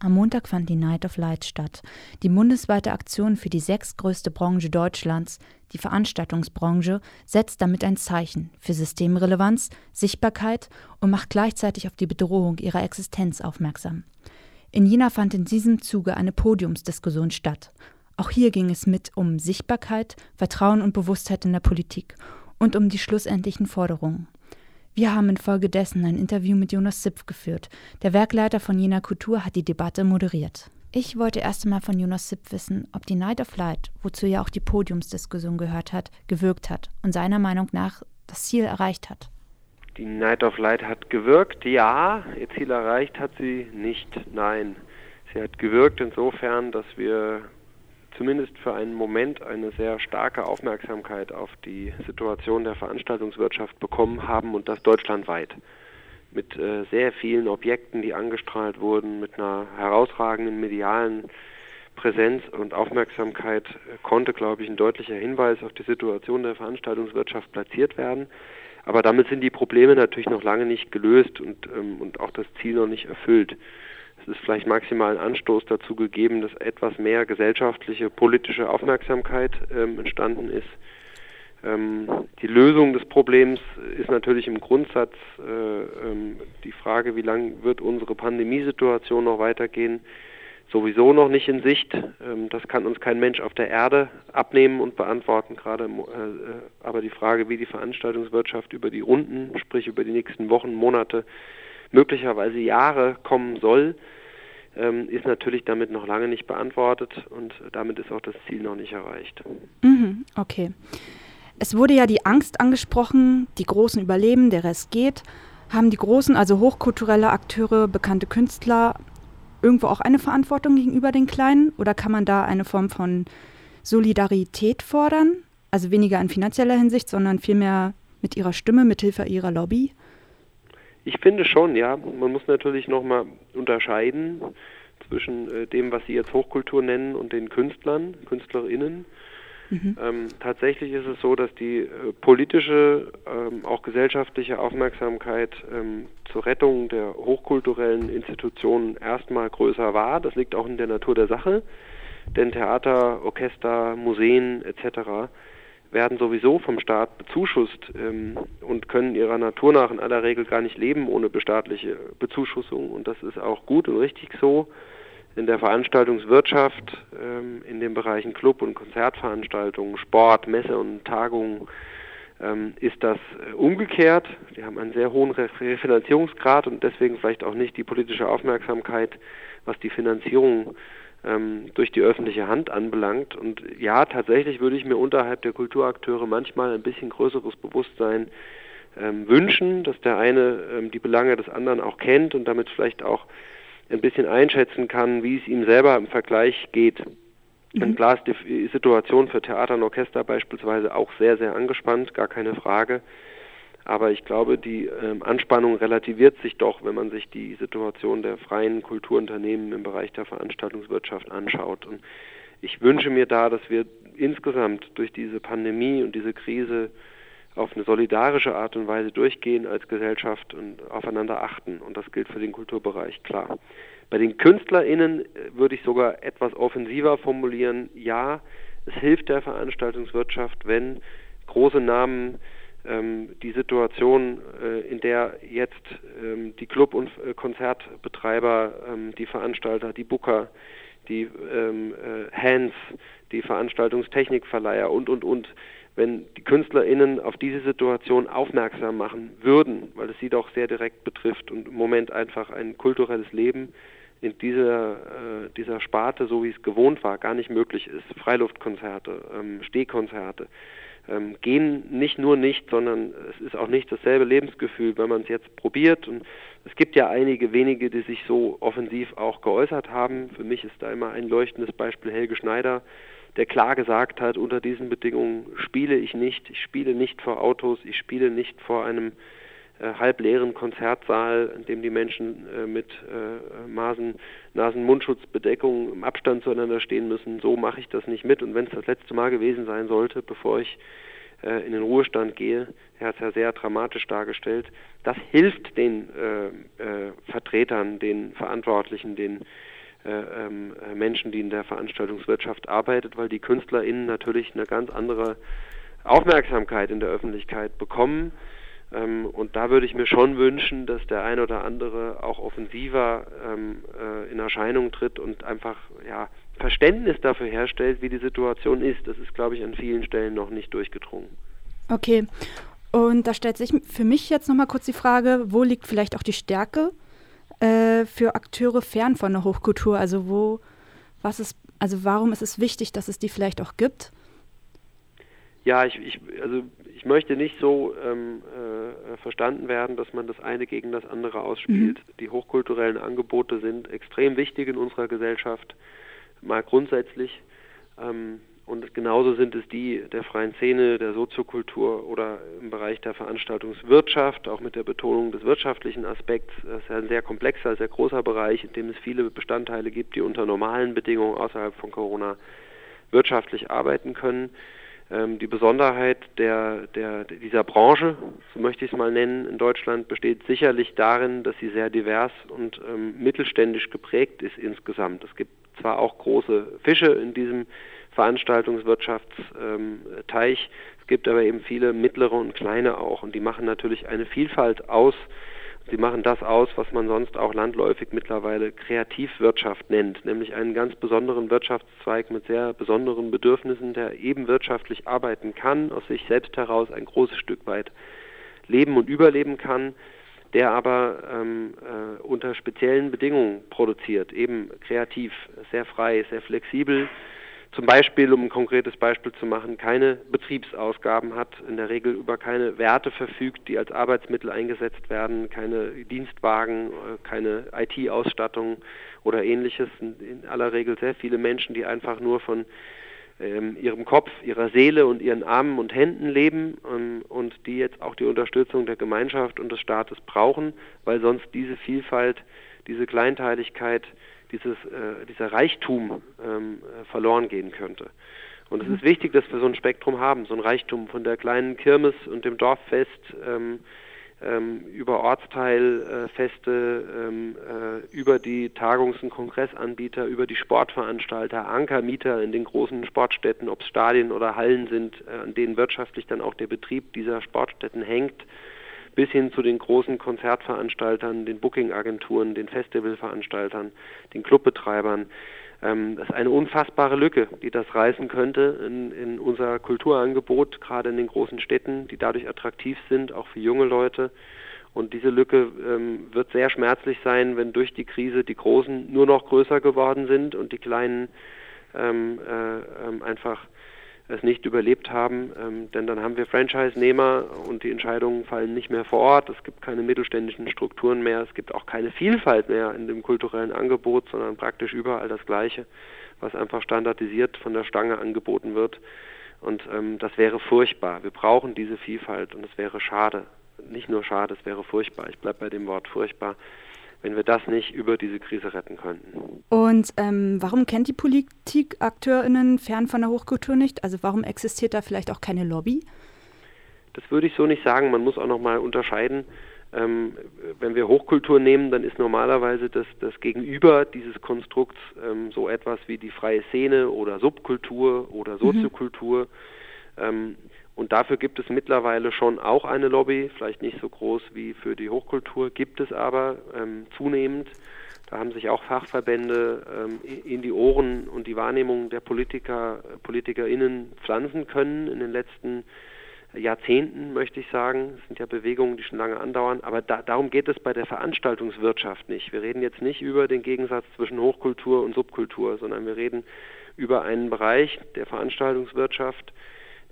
Am Montag fand die Night of Light statt, die bundesweite Aktion für die sechstgrößte Branche Deutschlands, die Veranstaltungsbranche, setzt damit ein Zeichen für Systemrelevanz, Sichtbarkeit und macht gleichzeitig auf die Bedrohung ihrer Existenz aufmerksam. In Jena fand in diesem Zuge eine Podiumsdiskussion statt. Auch hier ging es mit um Sichtbarkeit, Vertrauen und Bewusstheit in der Politik und um die schlussendlichen Forderungen. Wir haben infolgedessen ein Interview mit Jonas Zipf geführt. Der Werkleiter von Jena Kultur hat die Debatte moderiert. Ich wollte erst einmal von Jonas Zipf wissen, ob die Night of Light, wozu ja auch die Podiumsdiskussion gehört hat, gewirkt hat und seiner Meinung nach das Ziel erreicht hat. Die Night of Light hat gewirkt, ja. Ihr Ziel erreicht hat sie nicht, nein. Sie hat gewirkt insofern, dass wir zumindest für einen Moment eine sehr starke Aufmerksamkeit auf die Situation der Veranstaltungswirtschaft bekommen haben und das deutschlandweit. Mit äh, sehr vielen Objekten, die angestrahlt wurden, mit einer herausragenden medialen Präsenz und Aufmerksamkeit äh, konnte, glaube ich, ein deutlicher Hinweis auf die Situation der Veranstaltungswirtschaft platziert werden. Aber damit sind die Probleme natürlich noch lange nicht gelöst und, ähm, und auch das Ziel noch nicht erfüllt es ist vielleicht maximal ein Anstoß dazu gegeben, dass etwas mehr gesellschaftliche, politische Aufmerksamkeit ähm, entstanden ist. Ähm, die Lösung des Problems ist natürlich im Grundsatz äh, ähm, die Frage, wie lange wird unsere Pandemiesituation noch weitergehen, sowieso noch nicht in Sicht. Ähm, das kann uns kein Mensch auf der Erde abnehmen und beantworten, gerade äh, äh, aber die Frage, wie die Veranstaltungswirtschaft über die Runden, sprich über die nächsten Wochen, Monate, möglicherweise Jahre kommen soll, ähm, ist natürlich damit noch lange nicht beantwortet und damit ist auch das Ziel noch nicht erreicht. Mhm, okay. Es wurde ja die Angst angesprochen, die Großen überleben, der Rest geht. Haben die großen, also hochkulturelle Akteure, bekannte Künstler irgendwo auch eine Verantwortung gegenüber den Kleinen oder kann man da eine Form von Solidarität fordern? Also weniger in finanzieller Hinsicht, sondern vielmehr mit ihrer Stimme, mit Hilfe ihrer Lobby? Ich finde schon, ja. Man muss natürlich nochmal unterscheiden zwischen äh, dem, was Sie jetzt Hochkultur nennen, und den Künstlern, KünstlerInnen. Mhm. Ähm, tatsächlich ist es so, dass die äh, politische, ähm, auch gesellschaftliche Aufmerksamkeit ähm, zur Rettung der hochkulturellen Institutionen erstmal größer war. Das liegt auch in der Natur der Sache, denn Theater, Orchester, Museen etc werden sowieso vom Staat bezuschusst ähm, und können ihrer Natur nach in aller Regel gar nicht leben ohne bestaatliche Bezuschussung. Und das ist auch gut und richtig so. In der Veranstaltungswirtschaft, ähm, in den Bereichen Club- und Konzertveranstaltungen, Sport, Messe und Tagungen ähm, ist das äh, umgekehrt. Die haben einen sehr hohen Refinanzierungsgrad und deswegen vielleicht auch nicht die politische Aufmerksamkeit, was die Finanzierung ähm, durch die öffentliche Hand anbelangt. Und ja, tatsächlich würde ich mir unterhalb der Kulturakteure manchmal ein bisschen größeres Bewusstsein ähm, wünschen, dass der eine ähm, die Belange des anderen auch kennt und damit vielleicht auch ein bisschen einschätzen kann, wie es ihm selber im Vergleich geht. Mhm. Und klar ist die Situation für Theater und Orchester beispielsweise auch sehr, sehr angespannt, gar keine Frage. Aber ich glaube, die ähm, Anspannung relativiert sich doch, wenn man sich die Situation der freien Kulturunternehmen im Bereich der Veranstaltungswirtschaft anschaut. Und ich wünsche mir da, dass wir insgesamt durch diese Pandemie und diese Krise auf eine solidarische Art und Weise durchgehen als Gesellschaft und aufeinander achten. Und das gilt für den Kulturbereich klar. Bei den KünstlerInnen äh, würde ich sogar etwas offensiver formulieren. Ja, es hilft der Veranstaltungswirtschaft, wenn große Namen die Situation, äh, in der jetzt ähm, die Club- und äh, Konzertbetreiber, ähm, die Veranstalter, die Booker, die ähm, äh, Hands, die Veranstaltungstechnikverleiher und, und, und, wenn die KünstlerInnen auf diese Situation aufmerksam machen würden, weil es sie doch sehr direkt betrifft und im Moment einfach ein kulturelles Leben in dieser, äh, dieser Sparte, so wie es gewohnt war, gar nicht möglich ist. Freiluftkonzerte, ähm, Stehkonzerte, ähm, gehen nicht nur nicht, sondern es ist auch nicht dasselbe Lebensgefühl, wenn man es jetzt probiert. Und es gibt ja einige wenige, die sich so offensiv auch geäußert haben. Für mich ist da immer ein leuchtendes Beispiel Helge Schneider, der klar gesagt hat, unter diesen Bedingungen spiele ich nicht, ich spiele nicht vor Autos, ich spiele nicht vor einem halbleeren Konzertsaal, in dem die Menschen äh, mit äh, Masen, Nasen-Mundschutzbedeckung im Abstand zueinander stehen müssen. So mache ich das nicht mit. Und wenn es das letzte Mal gewesen sein sollte, bevor ich äh, in den Ruhestand gehe, er hat es ja sehr dramatisch dargestellt, das hilft den äh, äh, Vertretern, den Verantwortlichen, den äh, ähm, äh, Menschen, die in der Veranstaltungswirtschaft arbeitet, weil die KünstlerInnen natürlich eine ganz andere Aufmerksamkeit in der Öffentlichkeit bekommen. Ähm, und da würde ich mir schon wünschen, dass der ein oder andere auch offensiver ähm, äh, in Erscheinung tritt und einfach ja, Verständnis dafür herstellt, wie die Situation ist. Das ist, glaube ich, an vielen Stellen noch nicht durchgedrungen. Okay. Und da stellt sich für mich jetzt nochmal kurz die Frage, wo liegt vielleicht auch die Stärke äh, für Akteure fern von der Hochkultur? Also wo, was ist, also warum ist es wichtig, dass es die vielleicht auch gibt? Ja, ich, ich also ich möchte nicht so ähm, äh, verstanden werden, dass man das eine gegen das andere ausspielt. Mhm. Die hochkulturellen Angebote sind extrem wichtig in unserer Gesellschaft, mal grundsätzlich. Ähm, und genauso sind es die der freien Szene, der Soziokultur oder im Bereich der Veranstaltungswirtschaft, auch mit der Betonung des wirtschaftlichen Aspekts. Das ist ja ein sehr komplexer, sehr großer Bereich, in dem es viele Bestandteile gibt, die unter normalen Bedingungen außerhalb von Corona wirtschaftlich arbeiten können. Ähm, die Besonderheit der, der, dieser Branche, so möchte ich es mal nennen, in Deutschland besteht sicherlich darin, dass sie sehr divers und ähm, mittelständisch geprägt ist insgesamt. Es gibt zwar auch große Fische in diesem Veranstaltungswirtschaftsteich. Es gibt aber eben viele mittlere und kleine auch und die machen natürlich eine Vielfalt aus. Sie machen das aus, was man sonst auch landläufig mittlerweile Kreativwirtschaft nennt, nämlich einen ganz besonderen Wirtschaftszweig mit sehr besonderen Bedürfnissen, der eben wirtschaftlich arbeiten kann, aus sich selbst heraus ein großes Stück weit leben und überleben kann, der aber ähm, äh, unter speziellen Bedingungen produziert, eben kreativ, sehr frei, sehr flexibel zum Beispiel, um ein konkretes Beispiel zu machen, keine Betriebsausgaben hat, in der Regel über keine Werte verfügt, die als Arbeitsmittel eingesetzt werden, keine Dienstwagen, äh, keine IT-Ausstattung oder ähnliches. In aller Regel sehr viele Menschen, die einfach nur von ähm, ihrem Kopf, ihrer Seele und ihren Armen und Händen leben ähm, und die jetzt auch die Unterstützung der Gemeinschaft und des Staates brauchen, weil sonst diese Vielfalt, diese Kleinteiligkeit dieses, äh, dieser Reichtum ähm, äh, verloren gehen könnte. Und es ist wichtig, dass wir so ein Spektrum haben, so ein Reichtum von der kleinen Kirmes und dem Dorffest ähm, ähm, über Ortsteilfeste, ähm, äh, über die Tagungs- und Kongressanbieter, über die Sportveranstalter, Ankermieter in den großen Sportstätten, ob es Stadien oder Hallen sind, äh, an denen wirtschaftlich dann auch der Betrieb dieser Sportstätten hängt bis hin zu den großen Konzertveranstaltern, den Bookingagenturen, den Festivalveranstaltern, den Clubbetreibern. Ähm, das ist eine unfassbare Lücke, die das reißen könnte in, in unser Kulturangebot, gerade in den großen Städten, die dadurch attraktiv sind, auch für junge Leute. Und diese Lücke ähm, wird sehr schmerzlich sein, wenn durch die Krise die Großen nur noch größer geworden sind und die Kleinen ähm, äh, ähm, einfach es nicht überlebt haben, ähm, denn dann haben wir Franchise-Nehmer und die Entscheidungen fallen nicht mehr vor Ort. Es gibt keine mittelständischen Strukturen mehr, es gibt auch keine Vielfalt mehr in dem kulturellen Angebot, sondern praktisch überall das Gleiche, was einfach standardisiert von der Stange angeboten wird. Und ähm, das wäre furchtbar. Wir brauchen diese Vielfalt und es wäre schade. Nicht nur schade, es wäre furchtbar. Ich bleibe bei dem Wort furchtbar wenn wir das nicht über diese Krise retten könnten. Und ähm, warum kennt die Politik AkteurInnen fern von der Hochkultur nicht? Also warum existiert da vielleicht auch keine Lobby? Das würde ich so nicht sagen. Man muss auch nochmal unterscheiden. Ähm, wenn wir Hochkultur nehmen, dann ist normalerweise das, das Gegenüber dieses Konstrukts ähm, so etwas wie die freie Szene oder Subkultur oder mhm. Soziokultur. Mhm. Und dafür gibt es mittlerweile schon auch eine Lobby, vielleicht nicht so groß wie für die Hochkultur, gibt es aber ähm, zunehmend. Da haben sich auch Fachverbände ähm, in die Ohren und die Wahrnehmung der Politiker, PolitikerInnen pflanzen können in den letzten Jahrzehnten, möchte ich sagen. Es sind ja Bewegungen, die schon lange andauern. Aber da, darum geht es bei der Veranstaltungswirtschaft nicht. Wir reden jetzt nicht über den Gegensatz zwischen Hochkultur und Subkultur, sondern wir reden über einen Bereich der Veranstaltungswirtschaft,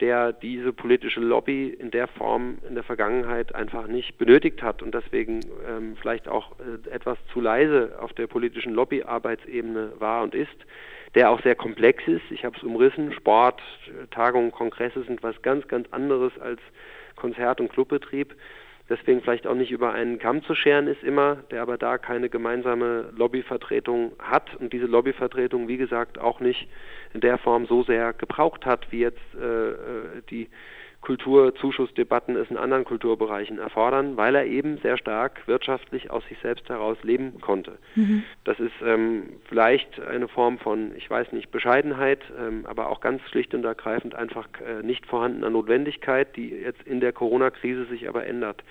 der diese politische Lobby in der Form in der Vergangenheit einfach nicht benötigt hat und deswegen ähm, vielleicht auch äh, etwas zu leise auf der politischen Lobbyarbeitsebene war und ist, der auch sehr komplex ist. Ich habe es umrissen. Sport, Tagungen, Kongresse sind was ganz, ganz anderes als Konzert- und Clubbetrieb deswegen vielleicht auch nicht über einen Kamm zu scheren ist immer, der aber da keine gemeinsame Lobbyvertretung hat und diese Lobbyvertretung, wie gesagt, auch nicht in der Form so sehr gebraucht hat, wie jetzt äh, äh die Kulturzuschussdebatten es in anderen Kulturbereichen erfordern, weil er eben sehr stark wirtschaftlich aus sich selbst heraus leben konnte. Mhm. Das ist ähm, vielleicht eine Form von, ich weiß nicht, Bescheidenheit, ähm, aber auch ganz schlicht und ergreifend einfach äh, nicht vorhandener Notwendigkeit, die jetzt in der Corona-Krise sich aber ändert.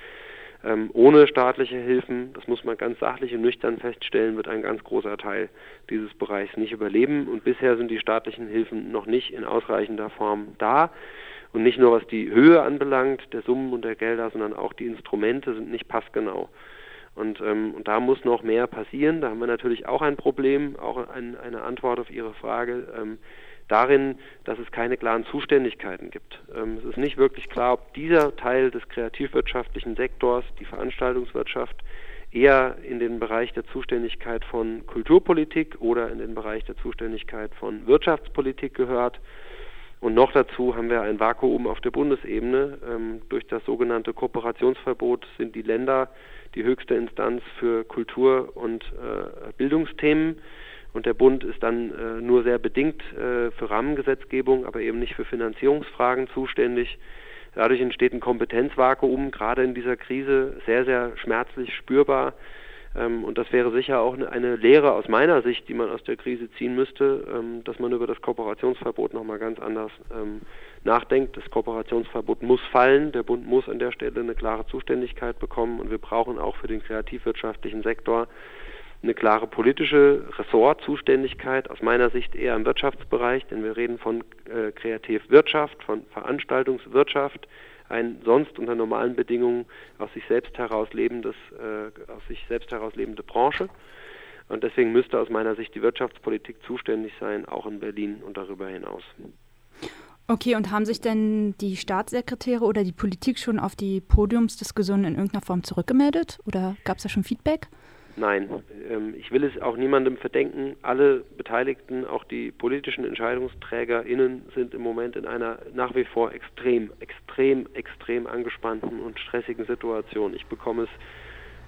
Ähm, ohne staatliche Hilfen, das muss man ganz sachlich und nüchtern feststellen, wird ein ganz großer Teil dieses Bereichs nicht überleben. Und bisher sind die staatlichen Hilfen noch nicht in ausreichender Form da. Und nicht nur was die Höhe anbelangt, der Summen und der Gelder, sondern auch die Instrumente sind nicht passgenau. Und, ähm, und da muss noch mehr passieren. Da haben wir natürlich auch ein Problem, auch ein, eine Antwort auf Ihre Frage. Ähm, darin, dass es keine klaren Zuständigkeiten gibt. Ähm, es ist nicht wirklich klar, ob dieser Teil des kreativwirtschaftlichen Sektors, die Veranstaltungswirtschaft, eher in den Bereich der Zuständigkeit von Kulturpolitik oder in den Bereich der Zuständigkeit von Wirtschaftspolitik gehört. Und noch dazu haben wir ein Vakuum auf der Bundesebene. Ähm, durch das sogenannte Kooperationsverbot sind die Länder die höchste Instanz für Kultur- und äh, Bildungsthemen. Und der Bund ist dann äh, nur sehr bedingt äh, für Rahmengesetzgebung, aber eben nicht für Finanzierungsfragen zuständig. Dadurch entsteht ein Kompetenzvakuum, gerade in dieser Krise sehr, sehr schmerzlich spürbar. Ähm, und das wäre sicher auch eine, eine, Lehre aus meiner Sicht, die man aus der Krise ziehen müsste, ähm, dass man über das Kooperationsverbot nochmal ganz anders ähm, nachdenkt. Das Kooperationsverbot muss fallen. Der Bund muss an der Stelle eine klare Zuständigkeit bekommen. Und wir brauchen auch für den kreativwirtschaftlichen Sektor eine klare politische Ressortzuständigkeit, aus meiner Sicht eher im Wirtschaftsbereich, denn wir reden von äh, Kreativwirtschaft, von Veranstaltungswirtschaft, ein sonst unter normalen Bedingungen aus sich selbst heraus lebendes, äh, aus sich selbst heraus lebende Branche. Und deswegen müsste aus meiner Sicht die Wirtschaftspolitik zuständig sein, auch in Berlin und darüber hinaus. Okay, und haben sich denn die Staatssekretäre oder die Politik schon auf die Podiumsdiskussion in irgendeiner Form zurückgemeldet? Oder gab es da schon Feedback? Nein, ähm, ich will es auch niemandem verdenken. Alle Beteiligten, auch die politischen EntscheidungsträgerInnen, sind im Moment in einer nach wie vor extrem, extrem, extrem angespannten und stressigen Situation. Ich bekomme es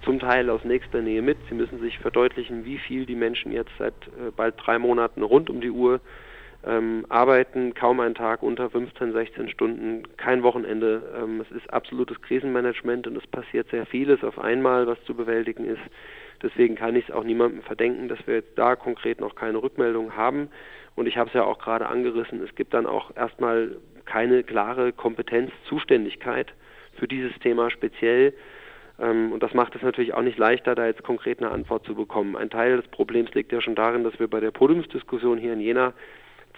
zum Teil aus nächster Nähe mit. Sie müssen sich verdeutlichen, wie viel die Menschen jetzt seit äh, bald drei Monaten rund um die Uhr ähm, arbeiten, kaum einen Tag unter 15, 16 Stunden, kein Wochenende. Ähm, es ist absolutes Krisenmanagement und es passiert sehr vieles auf einmal, was zu bewältigen ist. Deswegen kann ich es auch niemandem verdenken, dass wir jetzt da konkret noch keine Rückmeldung haben. Und ich habe es ja auch gerade angerissen, es gibt dann auch erstmal keine klare Kompetenzzuständigkeit für dieses Thema speziell. Ähm, und das macht es natürlich auch nicht leichter, da jetzt konkret eine Antwort zu bekommen. Ein Teil des Problems liegt ja schon darin, dass wir bei der Podiumsdiskussion hier in Jena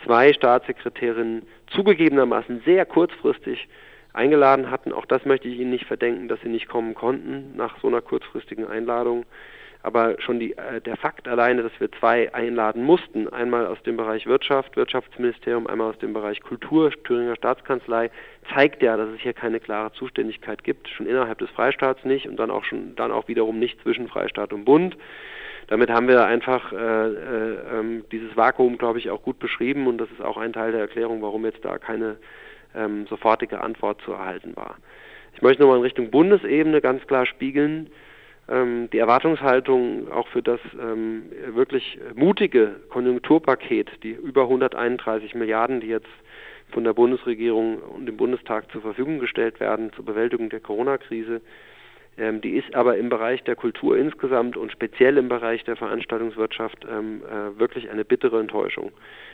zwei Staatssekretärinnen zugegebenermaßen sehr kurzfristig eingeladen hatten. Auch das möchte ich Ihnen nicht verdenken, dass sie nicht kommen konnten nach so einer kurzfristigen Einladung. Aber schon die, äh, der Fakt alleine, dass wir zwei einladen mussten, einmal aus dem Bereich Wirtschaft, Wirtschaftsministerium, einmal aus dem Bereich Kultur, Thüringer Staatskanzlei, zeigt ja, dass es hier keine klare Zuständigkeit gibt, schon innerhalb des Freistaats nicht und dann auch schon dann auch wiederum nicht zwischen Freistaat und Bund. Damit haben wir einfach äh, äh, ähm, dieses Vakuum, glaube ich, auch gut beschrieben und das ist auch ein Teil der Erklärung, warum jetzt da keine ähm, sofortige Antwort zu erhalten war. Ich möchte nochmal in Richtung Bundesebene ganz klar spiegeln, ähm, die Erwartungshaltung auch für das ähm, wirklich mutige Konjunkturpaket, die über 131 Milliarden, die jetzt von der Bundesregierung und dem Bundestag zur Verfügung gestellt werden zur Bewältigung der Corona-Krise, ähm, die ist aber im Bereich der Kultur insgesamt und speziell im Bereich der Veranstaltungswirtschaft ähm, äh, wirklich eine bittere Enttäuschung.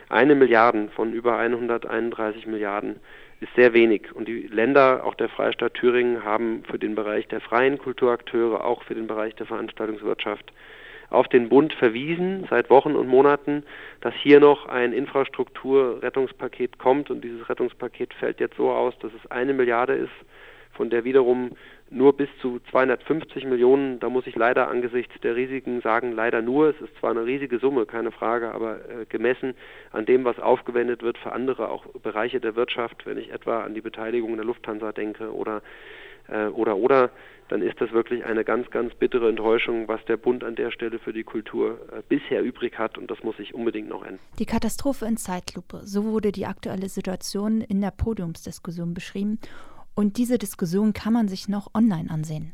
Eine Milliarde von über 131 Milliarden ist sehr wenig. Und die Länder, auch der Freistaat Thüringen, haben für den Bereich der freien Kulturakteure, auch für den Bereich der Veranstaltungswirtschaft auf den Bund verwiesen seit Wochen und Monaten, dass hier noch ein Infrastrukturrettungspaket kommt und dieses Rettungspaket fällt jetzt so aus, dass es eine Milliarde ist, von der wiederum nur bis zu 250 Millionen, da muss ich leider angesichts der Risiken sagen, leider nur, es ist zwar eine riesige Summe, keine Frage, aber äh, gemessen an dem, was aufgewendet wird für andere, auch Bereiche der Wirtschaft, wenn ich etwa an die Beteiligung der Lufthansa denke oder äh, oder oder, dann ist das wirklich eine ganz, ganz bittere Enttäuschung, was der Bund an der Stelle für die Kultur äh, bisher übrig hat. Und das muss sich unbedingt noch ändern. Die Katastrophe in Zeitlupe, so wurde die aktuelle Situation in der Podiumsdiskussion beschrieben und diese Diskussion kann man sich noch online ansehen.